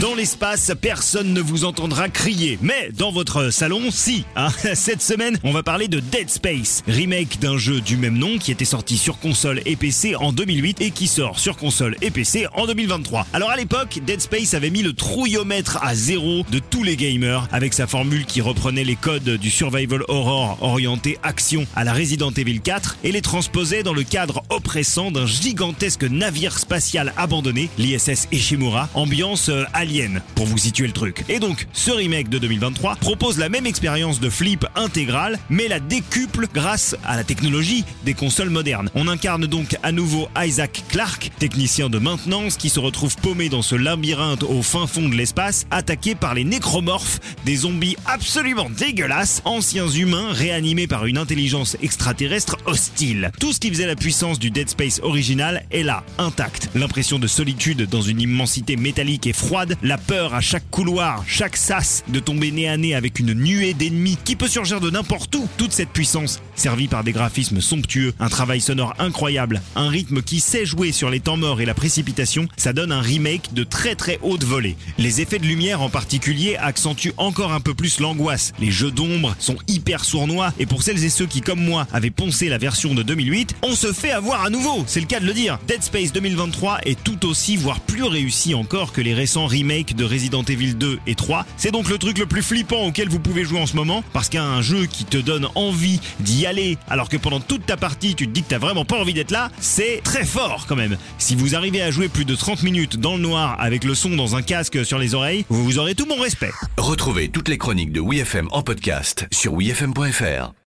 Dans l'espace, personne ne vous entendra crier, mais dans votre salon, si. hein. Cette semaine, on va parler de Dead Space, remake d'un jeu du même nom qui était sorti sur console et PC en 2008 et qui sort sur console et PC en 2023. Alors à l'époque, Dead Space avait mis le trouillomètre à zéro de tous les gamers avec sa formule qui reprenait les codes du survival horror orienté action à la Resident Evil 4 et les transposait dans le cadre oppressant d'un gigantesque navire spatial abandonné, l'ISS Ishimura, ambiance euh, pour vous situer le truc. Et donc, ce remake de 2023 propose la même expérience de flip intégrale, mais la décuple grâce à la technologie des consoles modernes. On incarne donc à nouveau Isaac Clarke, technicien de maintenance qui se retrouve paumé dans ce labyrinthe au fin fond de l'espace, attaqué par les nécromorphes, des zombies absolument dégueulasses, anciens humains réanimés par une intelligence extraterrestre hostile. Tout ce qui faisait la puissance du Dead Space original est là, intact. L'impression de solitude dans une immensité métallique et froide, la peur à chaque couloir, chaque sas, de tomber nez à nez avec une nuée d'ennemis qui peut surgir de n'importe où. Toute cette puissance, servie par des graphismes somptueux, un travail sonore incroyable, un rythme qui sait jouer sur les temps morts et la précipitation, ça donne un remake de très très haute volée. Les effets de lumière en particulier accentuent encore un peu plus l'angoisse. Les jeux d'ombre sont hyper sournois et pour celles et ceux qui comme moi avaient poncé la version de 2008, on se fait avoir à nouveau, c'est le cas de le dire. Dead Space 2023 est tout aussi voire plus réussi encore que les récents remakes de Resident Evil 2 et 3. C'est donc le truc le plus flippant auquel vous pouvez jouer en ce moment parce qu'un jeu qui te donne envie d'y aller alors que pendant toute ta partie tu te dis que t'as vraiment pas envie d'être là, c'est très fort quand même. Si vous arrivez à jouer plus de 30 minutes dans le noir avec le son dans un casque sur les oreilles, vous aurez tout mon respect. Retrouvez toutes les chroniques de WeFM en podcast sur wefm.fr.